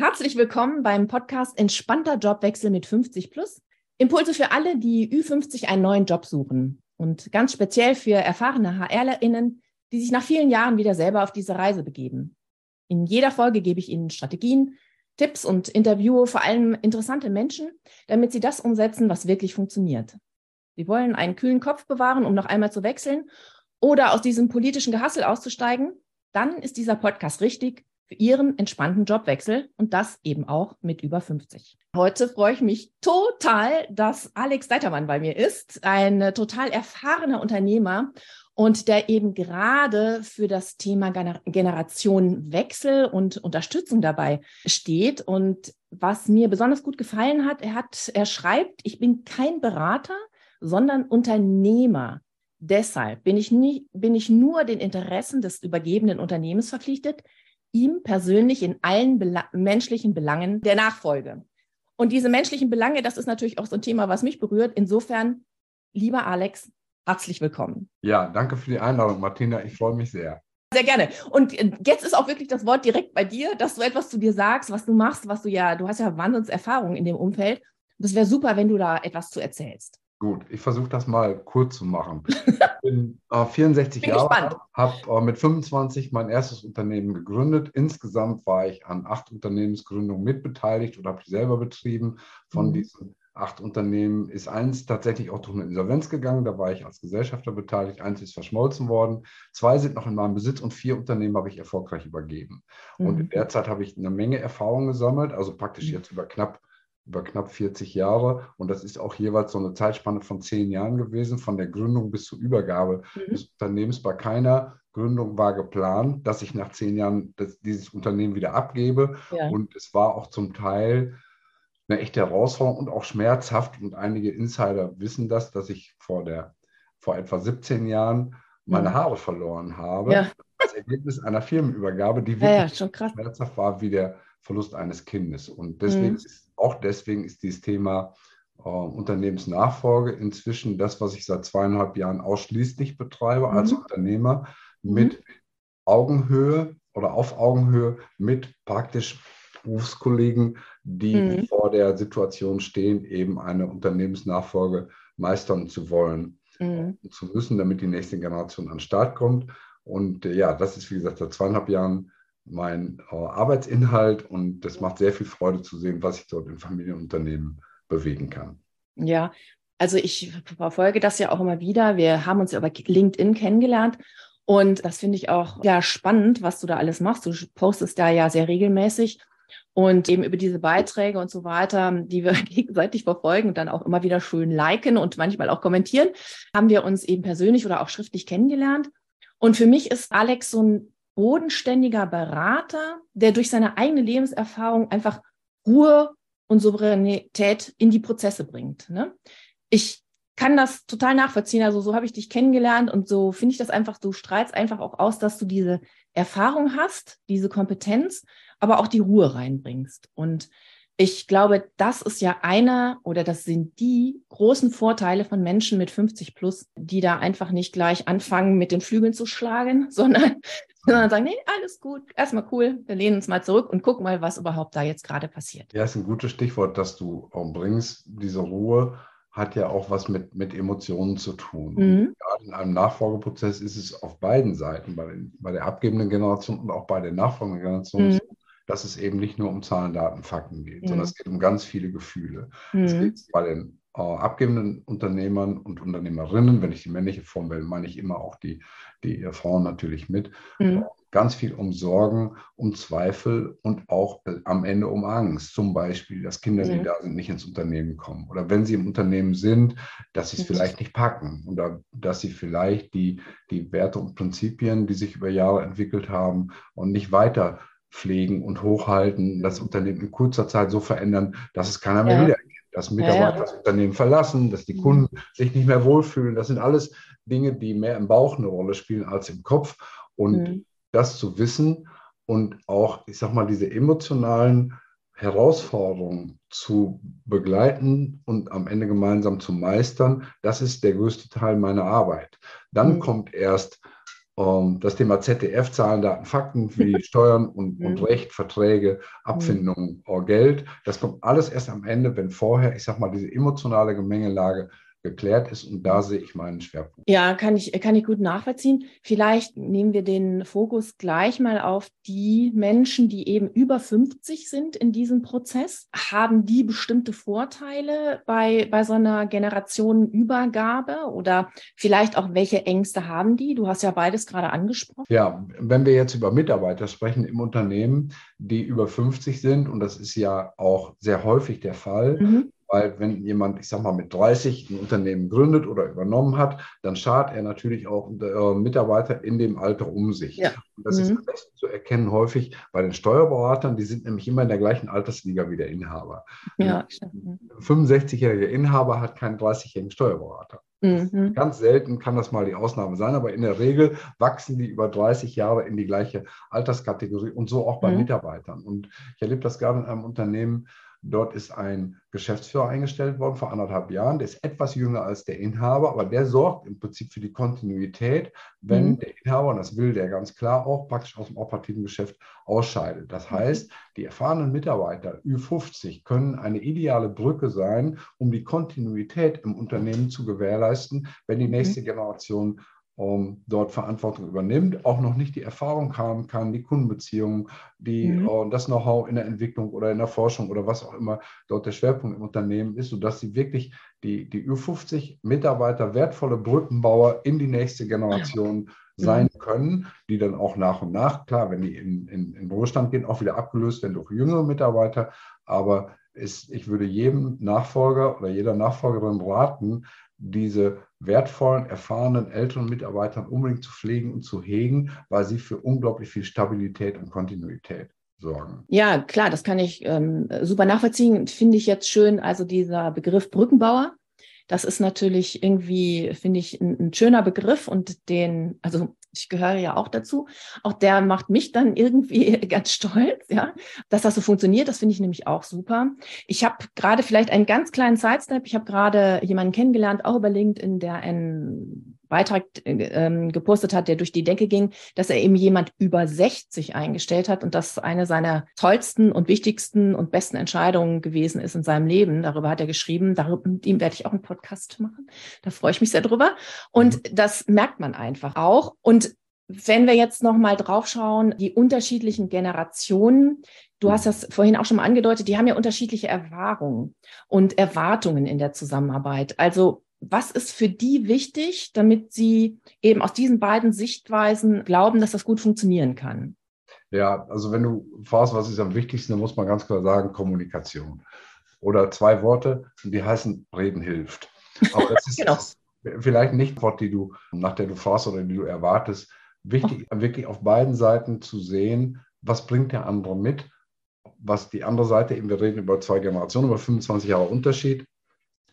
Herzlich willkommen beim Podcast Entspannter Jobwechsel mit 50 Plus. Impulse für alle, die Ü50 einen neuen Job suchen und ganz speziell für erfahrene HRlerInnen, die sich nach vielen Jahren wieder selber auf diese Reise begeben. In jeder Folge gebe ich Ihnen Strategien, Tipps und interviewe vor allem interessante Menschen, damit Sie das umsetzen, was wirklich funktioniert. Sie wollen einen kühlen Kopf bewahren, um noch einmal zu wechseln oder aus diesem politischen Gehassel auszusteigen, dann ist dieser Podcast richtig für Ihren entspannten Jobwechsel und das eben auch mit über 50. Heute freue ich mich total, dass Alex Deitermann bei mir ist, ein total erfahrener Unternehmer und der eben gerade für das Thema Generationenwechsel und Unterstützung dabei steht. Und was mir besonders gut gefallen hat, er hat, er schreibt, ich bin kein Berater, sondern Unternehmer. Deshalb bin ich, nie, bin ich nur den Interessen des übergebenen Unternehmens verpflichtet, ihm persönlich in allen Bela menschlichen Belangen der Nachfolge. Und diese menschlichen Belange, das ist natürlich auch so ein Thema, was mich berührt. Insofern, lieber Alex, herzlich willkommen. Ja, danke für die Einladung, Martina. Ich freue mich sehr. Sehr gerne. Und äh, jetzt ist auch wirklich das Wort direkt bei dir, dass du etwas zu dir sagst, was du machst, was du ja, du hast ja Wahnsinnserfahrung in dem Umfeld. Das wäre super, wenn du da etwas zu erzählst. Gut, ich versuche das mal kurz zu machen. Ich bin äh, 64 bin Jahre alt, habe äh, mit 25 mein erstes Unternehmen gegründet. Insgesamt war ich an acht Unternehmensgründungen mitbeteiligt oder habe die selber betrieben. Von mhm. diesen acht Unternehmen ist eins tatsächlich auch durch eine Insolvenz gegangen. Da war ich als Gesellschafter beteiligt. Eins ist verschmolzen worden. Zwei sind noch in meinem Besitz und vier Unternehmen habe ich erfolgreich übergeben. Mhm. Und in mhm. der Zeit habe ich eine Menge Erfahrung gesammelt, also praktisch mhm. jetzt über knapp über knapp 40 Jahre. Und das ist auch jeweils so eine Zeitspanne von zehn Jahren gewesen, von der Gründung bis zur Übergabe mhm. des Unternehmens. Bei keiner Gründung war geplant, dass ich nach zehn Jahren das, dieses Unternehmen wieder abgebe. Ja. Und es war auch zum Teil eine echte Herausforderung und auch schmerzhaft. Und einige Insider wissen das, dass ich vor, der, vor etwa 17 Jahren meine mhm. Haare verloren habe. Ja. Als Ergebnis einer Firmenübergabe, die wirklich ja, ja, schmerzhaft war wie der Verlust eines Kindes. Und deswegen mhm. ist auch deswegen ist dieses Thema äh, Unternehmensnachfolge inzwischen das, was ich seit zweieinhalb Jahren ausschließlich betreibe mhm. als Unternehmer mit mhm. Augenhöhe oder auf Augenhöhe mit praktisch Berufskollegen, die mhm. vor der Situation stehen, eben eine Unternehmensnachfolge meistern zu wollen mhm. zu müssen, damit die nächste Generation an den Start kommt. Und äh, ja, das ist, wie gesagt, seit zweieinhalb Jahren mein äh, Arbeitsinhalt und das macht sehr viel Freude zu sehen, was ich dort in Familienunternehmen bewegen kann. Ja, also ich verfolge das ja auch immer wieder. Wir haben uns ja über LinkedIn kennengelernt und das finde ich auch ja spannend, was du da alles machst. Du postest da ja sehr regelmäßig und eben über diese Beiträge und so weiter, die wir gegenseitig verfolgen und dann auch immer wieder schön liken und manchmal auch kommentieren, haben wir uns eben persönlich oder auch schriftlich kennengelernt. Und für mich ist Alex so ein bodenständiger Berater, der durch seine eigene Lebenserfahrung einfach Ruhe und Souveränität in die Prozesse bringt. Ne? Ich kann das total nachvollziehen. Also so habe ich dich kennengelernt und so finde ich das einfach, du strahlst einfach auch aus, dass du diese Erfahrung hast, diese Kompetenz, aber auch die Ruhe reinbringst. Und ich glaube, das ist ja einer oder das sind die großen Vorteile von Menschen mit 50 plus, die da einfach nicht gleich anfangen, mit den Flügeln zu schlagen, sondern, sondern sagen, nee, alles gut, erstmal cool, wir lehnen uns mal zurück und gucken mal, was überhaupt da jetzt gerade passiert. Ja, ist ein gutes Stichwort, dass du bringst. Diese Ruhe hat ja auch was mit, mit Emotionen zu tun. Mhm. Gerade in einem Nachfolgeprozess ist es auf beiden Seiten, bei, den, bei der abgebenden Generation und auch bei der nachfolgenden Generation, mhm dass es eben nicht nur um Zahlen, Daten, Fakten geht, mhm. sondern es geht um ganz viele Gefühle. Mhm. Es geht bei den abgebenden Unternehmern und Unternehmerinnen, wenn ich die männliche Form wähle, meine ich immer auch die, die Frauen natürlich mit, mhm. ganz viel um Sorgen, um Zweifel und auch äh, am Ende um Angst. Zum Beispiel, dass Kinder, die mhm. da sind, nicht ins Unternehmen kommen. Oder wenn sie im Unternehmen sind, dass sie es mhm. vielleicht nicht packen. Oder dass sie vielleicht die, die Werte und Prinzipien, die sich über Jahre entwickelt haben und nicht weiter pflegen und hochhalten, das Unternehmen in kurzer Zeit so verändern, dass es keiner mehr ja. wiedererkennt. Dass Mitarbeiter ja, das Unternehmen verlassen, dass die. Kunden mhm. sich nicht mehr wohlfühlen. Das sind alles Dinge, die mehr im Bauch eine Rolle spielen als im Kopf. Und mhm. das zu wissen und auch, ich sag mal, diese emotionalen Herausforderungen zu begleiten und am Ende gemeinsam zu meistern, das ist der größte Teil meiner Arbeit. Dann mhm. kommt erst ähm, das Thema ZDF, Zahlen, Daten, Fakten wie Steuern und, und. Recht, Verträge, Abfindungen, mhm. Geld. Das kommt alles erst am Ende, wenn vorher, ich sag mal, diese emotionale Gemengelage geklärt ist. Und da sehe ich meinen Schwerpunkt. Ja, kann ich, kann ich gut nachvollziehen. Vielleicht nehmen wir den Fokus gleich mal auf die Menschen, die eben über 50 sind in diesem Prozess. Haben die bestimmte Vorteile bei, bei so einer Generationenübergabe oder vielleicht auch welche Ängste haben die? Du hast ja beides gerade angesprochen. Ja, wenn wir jetzt über Mitarbeiter sprechen im Unternehmen, die über 50 sind, und das ist ja auch sehr häufig der Fall, mhm weil wenn jemand, ich sag mal, mit 30 ein Unternehmen gründet oder übernommen hat, dann schart er natürlich auch äh, Mitarbeiter in dem Alter um sich. Ja. Und das mhm. ist am besten zu erkennen häufig bei den Steuerberatern, die sind nämlich immer in der gleichen Altersliga wie der Inhaber. Ja, Ein 65-jähriger Inhaber hat keinen 30-jährigen Steuerberater. Mhm. Ganz selten kann das mal die Ausnahme sein, aber in der Regel wachsen die über 30 Jahre in die gleiche Alterskategorie und so auch bei mhm. Mitarbeitern. Und ich erlebe das gerade in einem Unternehmen, Dort ist ein Geschäftsführer eingestellt worden vor anderthalb Jahren. Der ist etwas jünger als der Inhaber, aber der sorgt im Prinzip für die Kontinuität, wenn mhm. der Inhaber, und das will der ganz klar auch, praktisch aus dem operativen Geschäft ausscheidet. Das mhm. heißt, die erfahrenen Mitarbeiter Ü50 können eine ideale Brücke sein, um die Kontinuität im Unternehmen zu gewährleisten, wenn die nächste mhm. Generation ähm, dort Verantwortung übernimmt, auch noch nicht die Erfahrung haben kann, die Kundenbeziehungen, die, mhm. äh, das Know-how in der Entwicklung oder in der Forschung oder was auch immer dort der Schwerpunkt im Unternehmen ist, sodass sie wirklich die, die Ü50 Mitarbeiter wertvolle Brückenbauer in die nächste Generation mhm. sein können, die dann auch nach und nach, klar, wenn die in, in, in Ruhestand gehen, auch wieder abgelöst werden durch jüngere Mitarbeiter. Aber ist, ich würde jedem Nachfolger oder jeder Nachfolgerin raten, diese wertvollen, erfahrenen älteren Mitarbeitern unbedingt zu pflegen und zu hegen, weil sie für unglaublich viel Stabilität und Kontinuität sorgen. Ja, klar, das kann ich ähm, super nachvollziehen. Finde ich jetzt schön, also dieser Begriff Brückenbauer. Das ist natürlich irgendwie, finde ich, ein, ein, schöner Begriff und den, also ich gehöre ja auch dazu. Auch der macht mich dann irgendwie ganz stolz, ja, dass das so funktioniert. Das finde ich nämlich auch super. Ich habe gerade vielleicht einen ganz kleinen Sidestep. Ich habe gerade jemanden kennengelernt, auch über LinkedIn, der einen Beitrag äh, gepostet hat, der durch die Decke ging, dass er eben jemand über 60 eingestellt hat und das eine seiner tollsten und wichtigsten und besten Entscheidungen gewesen ist in seinem Leben. Darüber hat er geschrieben. Darüber, mit ihm werde ich auch einen Podcast machen. Da freue ich mich sehr drüber. Und mhm. das merkt man einfach auch. Und wenn wir jetzt noch mal drauf schauen, die unterschiedlichen Generationen, du hast das vorhin auch schon mal angedeutet, die haben ja unterschiedliche Erfahrungen und Erwartungen in der Zusammenarbeit. Also was ist für die wichtig, damit sie eben aus diesen beiden Sichtweisen glauben, dass das gut funktionieren kann? Ja, also wenn du fragst, was ist am wichtigsten, dann muss man ganz klar sagen, Kommunikation. Oder zwei Worte, die heißen, reden hilft. Aber das ist genau. vielleicht nicht Wort, die du, nach der du fragst oder die du erwartest. Wichtig, oh. wirklich auf beiden Seiten zu sehen, was bringt der andere mit, was die andere Seite, eben wir reden über zwei Generationen, über 25 Jahre Unterschied,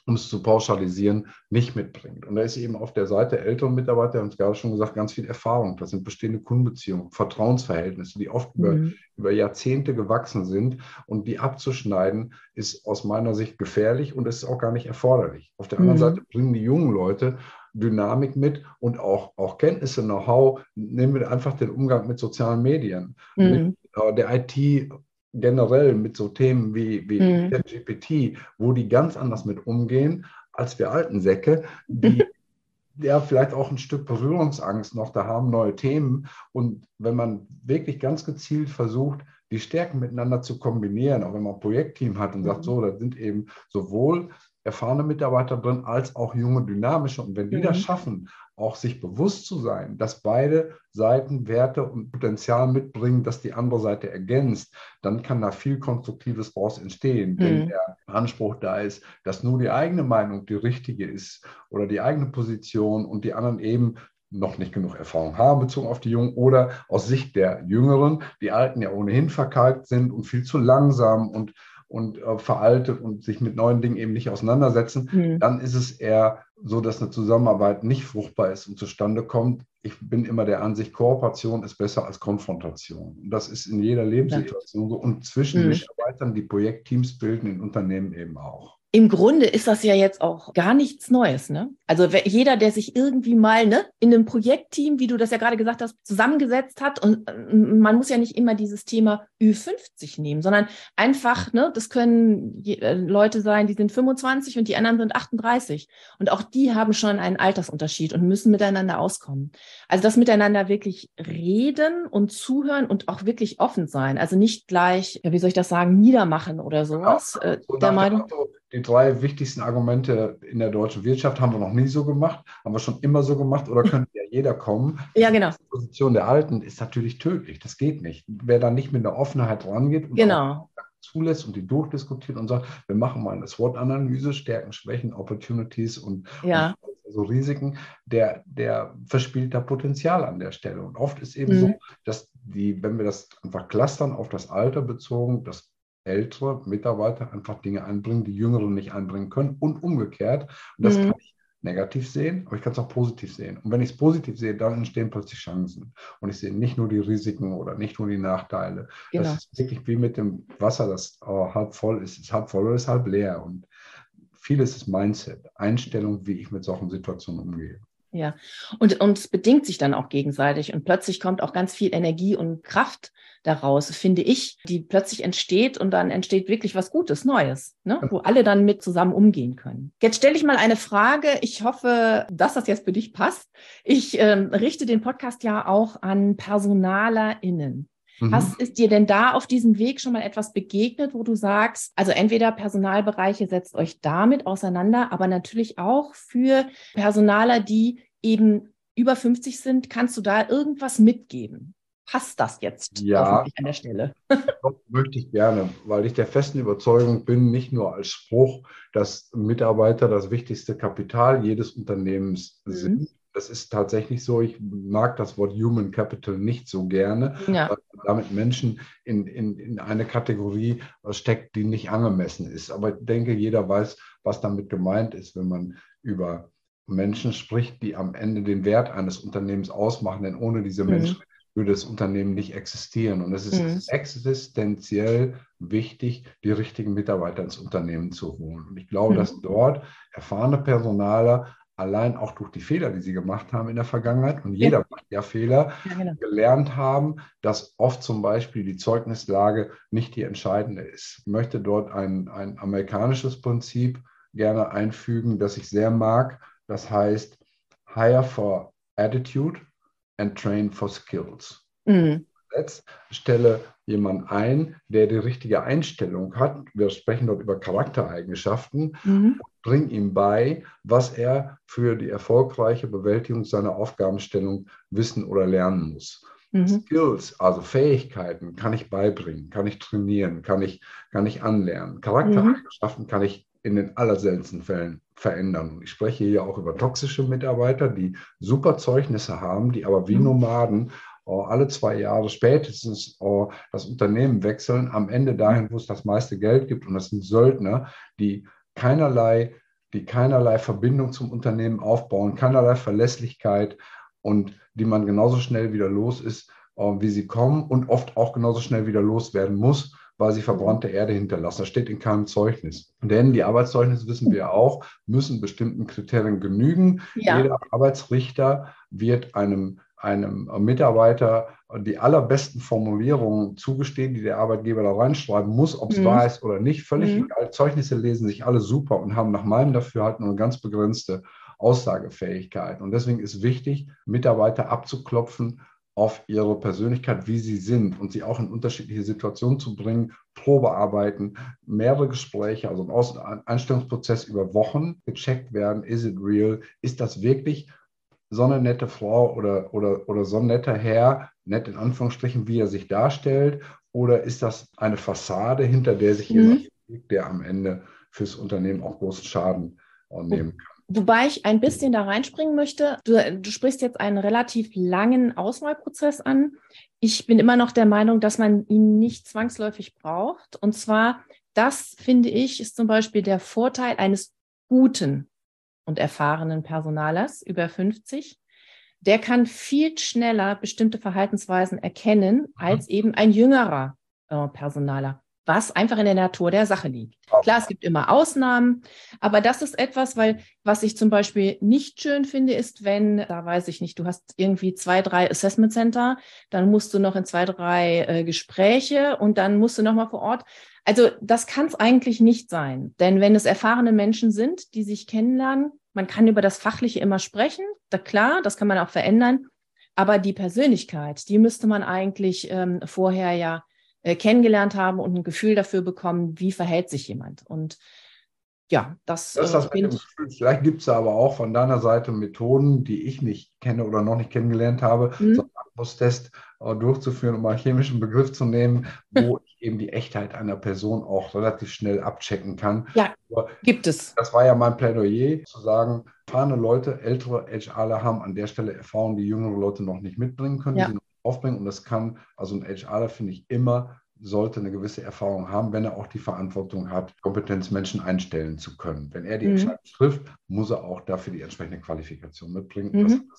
um es zu pauschalisieren, nicht mitbringt. Und da ist eben auf der Seite ältere Mitarbeiter, haben es gerade schon gesagt, ganz viel Erfahrung. Das sind bestehende Kundenbeziehungen, Vertrauensverhältnisse, die oft mhm. über, über Jahrzehnte gewachsen sind. Und die abzuschneiden, ist aus meiner Sicht gefährlich und ist auch gar nicht erforderlich. Auf der anderen mhm. Seite bringen die jungen Leute Dynamik mit und auch, auch Kenntnisse, Know-how. Nehmen wir einfach den Umgang mit sozialen Medien, mhm. mit äh, der IT generell mit so Themen wie, wie mhm. GPT, wo die ganz anders mit umgehen als wir alten Säcke, die ja vielleicht auch ein Stück Berührungsangst noch da haben, neue Themen. Und wenn man wirklich ganz gezielt versucht, die Stärken miteinander zu kombinieren, auch wenn man ein Projektteam hat und sagt, mhm. so, da sind eben sowohl erfahrene Mitarbeiter drin als auch junge, dynamische. Und wenn die mhm. das schaffen, auch sich bewusst zu sein, dass beide Seiten Werte und Potenzial mitbringen, dass die andere Seite ergänzt, dann kann da viel Konstruktives daraus entstehen. Mhm. Wenn der Anspruch da ist, dass nur die eigene Meinung die richtige ist oder die eigene Position und die anderen eben noch nicht genug Erfahrung haben bezogen auf die Jungen oder aus Sicht der Jüngeren, die Alten ja ohnehin verkalkt sind und viel zu langsam und und äh, veraltet und sich mit neuen Dingen eben nicht auseinandersetzen, mhm. dann ist es eher so, dass eine Zusammenarbeit nicht fruchtbar ist und zustande kommt. Ich bin immer der Ansicht, Kooperation ist besser als Konfrontation. Und das ist in jeder Lebenssituation so und zwischen mhm. Mitarbeitern, die Projektteams bilden, in Unternehmen eben auch. Im Grunde ist das ja jetzt auch gar nichts Neues. Ne? Also jeder, der sich irgendwie mal ne, in einem Projektteam, wie du das ja gerade gesagt hast, zusammengesetzt hat, und man muss ja nicht immer dieses Thema Ü50 nehmen, sondern einfach, ne, das können äh, Leute sein, die sind 25 und die anderen sind 38. Und auch die haben schon einen Altersunterschied und müssen miteinander auskommen. Also das miteinander wirklich reden und zuhören und auch wirklich offen sein. Also nicht gleich, ja, wie soll ich das sagen, niedermachen oder sowas. Ja, so äh, der Meinung. Die drei wichtigsten Argumente in der deutschen Wirtschaft haben wir noch nie so gemacht, haben wir schon immer so gemacht oder könnte ja jeder kommen. Ja, genau. Die Position der Alten ist natürlich tödlich. Das geht nicht. Wer da nicht mit einer Offenheit rangeht und genau. zulässt und die durchdiskutiert und sagt, wir machen mal eine SWOT-Analyse, Stärken, Schwächen, Opportunities und, ja. und also Risiken, der, der verspielt da Potenzial an der Stelle. Und oft ist eben mhm. so, dass die, wenn wir das einfach clustern auf das Alter bezogen, dass ältere Mitarbeiter einfach Dinge einbringen, die Jüngere nicht einbringen können und umgekehrt. Und das mhm. kann ich negativ sehen, aber ich kann es auch positiv sehen. Und wenn ich es positiv sehe, dann entstehen plötzlich Chancen. Und ich sehe nicht nur die Risiken oder nicht nur die Nachteile. Genau. Das ist wirklich wie mit dem Wasser, das oh, halb voll ist. Es ist halb voll oder ist halb leer. Und vieles ist Mindset, Einstellung, wie ich mit solchen Situationen umgehe. Ja, und, und es bedingt sich dann auch gegenseitig und plötzlich kommt auch ganz viel Energie und Kraft daraus, finde ich, die plötzlich entsteht und dann entsteht wirklich was Gutes, Neues, ne? wo alle dann mit zusammen umgehen können. Jetzt stelle ich mal eine Frage. Ich hoffe, dass das jetzt für dich passt. Ich ähm, richte den Podcast ja auch an PersonalerInnen. Mhm. Was ist dir denn da auf diesem Weg schon mal etwas begegnet, wo du sagst, also entweder Personalbereiche setzt euch damit auseinander, aber natürlich auch für Personaler, die eben über 50 sind, kannst du da irgendwas mitgeben? Passt das jetzt ja, an der Stelle? möchte ich gerne, weil ich der festen Überzeugung bin, nicht nur als Spruch, dass Mitarbeiter das wichtigste Kapital jedes Unternehmens mhm. sind, das ist tatsächlich so. Ich mag das Wort Human Capital nicht so gerne, ja. weil damit Menschen in, in, in eine Kategorie steckt, die nicht angemessen ist. Aber ich denke, jeder weiß, was damit gemeint ist, wenn man über Menschen spricht, die am Ende den Wert eines Unternehmens ausmachen. Denn ohne diese mhm. Menschen würde das Unternehmen nicht existieren. Und es ist mhm. existenziell wichtig, die richtigen Mitarbeiter ins Unternehmen zu holen. Und ich glaube, mhm. dass dort erfahrene Personaler allein auch durch die Fehler, die sie gemacht haben in der Vergangenheit, und jeder ja. macht ja Fehler, ja, genau. gelernt haben, dass oft zum Beispiel die Zeugnislage nicht die entscheidende ist. Ich möchte dort ein, ein amerikanisches Prinzip gerne einfügen, das ich sehr mag. Das heißt, hire for attitude and train for skills. Mhm. Jetzt stelle jemand ein, der die richtige Einstellung hat. Wir sprechen dort über Charaktereigenschaften. Mhm. Bring ihm bei, was er für die erfolgreiche Bewältigung seiner Aufgabenstellung wissen oder lernen muss. Mhm. Skills, also Fähigkeiten, kann ich beibringen, kann ich trainieren, kann ich, kann ich anlernen. Charaktereigenschaften mhm. kann ich in den allerseltensten Fällen verändern. Ich spreche hier auch über toxische Mitarbeiter, die super Zeugnisse haben, die aber wie mhm. Nomaden alle zwei Jahre spätestens oh, das Unternehmen wechseln, am Ende dahin, wo es das meiste Geld gibt. Und das sind Söldner, die keinerlei, die keinerlei Verbindung zum Unternehmen aufbauen, keinerlei Verlässlichkeit und die man genauso schnell wieder los ist, oh, wie sie kommen und oft auch genauso schnell wieder loswerden muss, weil sie verbrannte Erde hinterlassen. Das steht in keinem Zeugnis. Denn die Arbeitszeugnisse, wissen wir auch, müssen bestimmten Kriterien genügen. Ja. Jeder Arbeitsrichter wird einem einem Mitarbeiter die allerbesten Formulierungen zugestehen, die der Arbeitgeber da reinschreiben muss, ob es mhm. wahr ist oder nicht, völlig mhm. egal. Zeugnisse lesen sich alle super und haben nach meinem Dafürhalten nur eine ganz begrenzte Aussagefähigkeit. Und deswegen ist wichtig, Mitarbeiter abzuklopfen auf ihre Persönlichkeit, wie sie sind und sie auch in unterschiedliche Situationen zu bringen, Probearbeiten, mehrere Gespräche, also ein Einstellungsprozess über Wochen gecheckt werden, is it real, ist das wirklich so eine nette Frau oder, oder, oder so ein netter Herr, nett in Anführungsstrichen, wie er sich darstellt? Oder ist das eine Fassade, hinter der sich mhm. jemand liegt, der am Ende fürs Unternehmen auch großen Schaden nehmen kann? Wobei ich ein bisschen da reinspringen möchte. Du, du, sprichst jetzt einen relativ langen Auswahlprozess an. Ich bin immer noch der Meinung, dass man ihn nicht zwangsläufig braucht. Und zwar, das finde ich, ist zum Beispiel der Vorteil eines guten und erfahrenen Personalers über 50, der kann viel schneller bestimmte Verhaltensweisen erkennen als eben ein jüngerer äh, Personaler, was einfach in der Natur der Sache liegt. Klar, es gibt immer Ausnahmen, aber das ist etwas, weil was ich zum Beispiel nicht schön finde, ist, wenn, da weiß ich nicht, du hast irgendwie zwei, drei Assessment Center, dann musst du noch in zwei, drei äh, Gespräche und dann musst du noch mal vor Ort. Also das kann es eigentlich nicht sein, denn wenn es erfahrene Menschen sind, die sich kennenlernen, man kann über das Fachliche immer sprechen, da klar, das kann man auch verändern, aber die Persönlichkeit, die müsste man eigentlich ähm, vorher ja äh, kennengelernt haben und ein Gefühl dafür bekommen, wie verhält sich jemand. Und ja, das, das ist das äh, Gefühl. Vielleicht gibt es aber auch von deiner Seite Methoden, die ich nicht kenne oder noch nicht kennengelernt habe, mhm. so einen Atmos-Test äh, durchzuführen, um mal einen chemischen Begriff zu nehmen, wo eben die Echtheit einer Person auch relativ schnell abchecken kann. Ja, aber gibt es. Das war ja mein Plädoyer, zu sagen, erfahrene Leute, ältere HRler haben an der Stelle Erfahrungen, die jüngere Leute noch nicht mitbringen können, ja. die noch aufbringen. Und das kann, also ein HRler finde ich immer sollte eine gewisse Erfahrung haben, wenn er auch die Verantwortung hat, Kompetenzmenschen einstellen zu können. Wenn er die mhm. Entscheidung trifft, muss er auch dafür die entsprechende Qualifikation mitbringen. Mhm.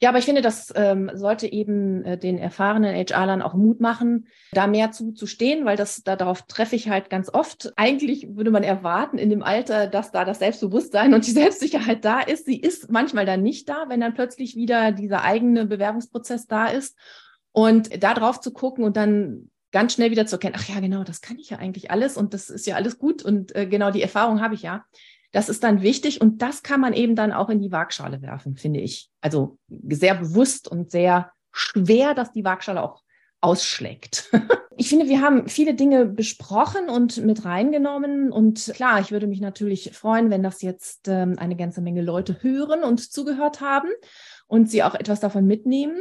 ja, aber ich finde, das ähm, sollte eben äh, den erfahrenen HR-Lern auch Mut machen, da mehr zuzustehen, weil das da, darauf treffe ich halt ganz oft. Eigentlich würde man erwarten in dem Alter, dass da das Selbstbewusstsein und die Selbstsicherheit da ist. Sie ist manchmal dann nicht da, wenn dann plötzlich wieder dieser eigene Bewerbungsprozess da ist. Und da drauf zu gucken und dann ganz schnell wieder zu erkennen, ach ja, genau, das kann ich ja eigentlich alles und das ist ja alles gut und äh, genau die Erfahrung habe ich ja. Das ist dann wichtig und das kann man eben dann auch in die Waagschale werfen, finde ich. Also sehr bewusst und sehr schwer, dass die Waagschale auch ausschlägt. ich finde, wir haben viele Dinge besprochen und mit reingenommen. Und klar, ich würde mich natürlich freuen, wenn das jetzt ähm, eine ganze Menge Leute hören und zugehört haben und sie auch etwas davon mitnehmen.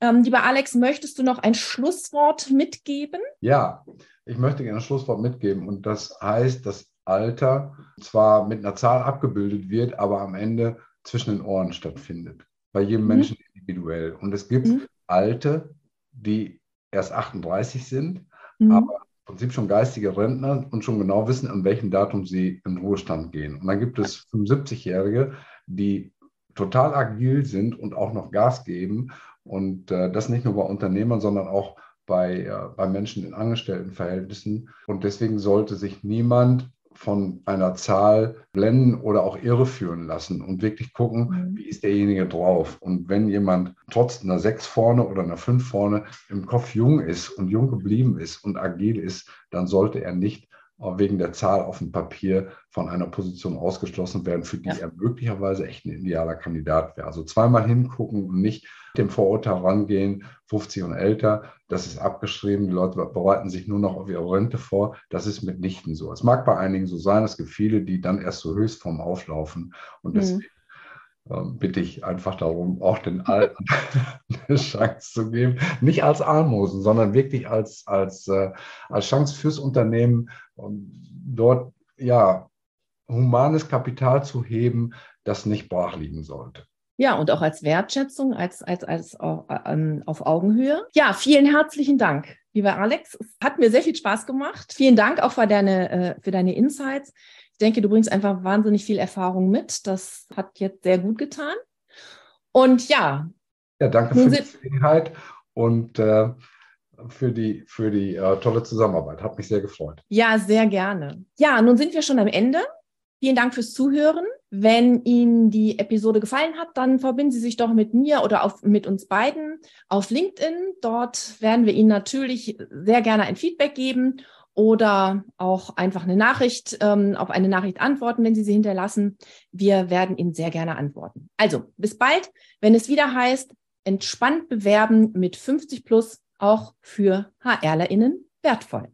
Ähm, lieber Alex, möchtest du noch ein Schlusswort mitgeben? Ja, ich möchte gerne ein Schlusswort mitgeben. Und das heißt, dass Alter zwar mit einer Zahl abgebildet wird, aber am Ende zwischen den Ohren stattfindet. Bei jedem mhm. Menschen individuell. Und es gibt mhm. Alte, die erst 38 sind, mhm. aber im Prinzip schon geistige Rentner und schon genau wissen, an welchem Datum sie in Ruhestand gehen. Und dann gibt es 75-Jährige, die total agil sind und auch noch Gas geben und äh, das nicht nur bei Unternehmern, sondern auch bei, äh, bei Menschen in Angestelltenverhältnissen. Und deswegen sollte sich niemand von einer Zahl blenden oder auch irreführen lassen und wirklich gucken, mhm. wie ist derjenige drauf. Und wenn jemand trotz einer 6 vorne oder einer 5 vorne im Kopf jung ist und jung geblieben ist und agil ist, dann sollte er nicht wegen der Zahl auf dem Papier von einer Position ausgeschlossen werden, für die ja. er möglicherweise echt ein idealer Kandidat wäre. Also zweimal hingucken und nicht dem Vorurteil rangehen, 50 und älter, das ist abgeschrieben, die Leute bereiten sich nur noch auf ihre Rente vor. Das ist mitnichten so. Es mag bei einigen so sein, es gibt viele, die dann erst so höchst vom Auflaufen und mhm. deswegen ähm, bitte ich einfach darum, auch den Alten eine Chance zu geben. Nicht als Almosen, sondern wirklich als, als, äh, als Chance fürs Unternehmen, dort ja humanes Kapital zu heben, das nicht brach liegen sollte. Ja, und auch als Wertschätzung, als, als, als äh, auf Augenhöhe. Ja, vielen herzlichen Dank, lieber Alex. Es hat mir sehr viel Spaß gemacht. Vielen Dank auch für deine, äh, für deine Insights denke, du bringst einfach wahnsinnig viel Erfahrung mit. Das hat jetzt sehr gut getan. Und ja. Ja, danke für die Gelegenheit und äh, für die, für die äh, tolle Zusammenarbeit. Hat mich sehr gefreut. Ja, sehr gerne. Ja, nun sind wir schon am Ende. Vielen Dank fürs Zuhören. Wenn Ihnen die Episode gefallen hat, dann verbinden Sie sich doch mit mir oder auf, mit uns beiden auf LinkedIn. Dort werden wir Ihnen natürlich sehr gerne ein Feedback geben oder auch einfach eine Nachricht, ähm, auf eine Nachricht antworten, wenn Sie sie hinterlassen. Wir werden Ihnen sehr gerne antworten. Also bis bald, wenn es wieder heißt, entspannt bewerben mit 50 plus auch für HRlerInnen wertvoll.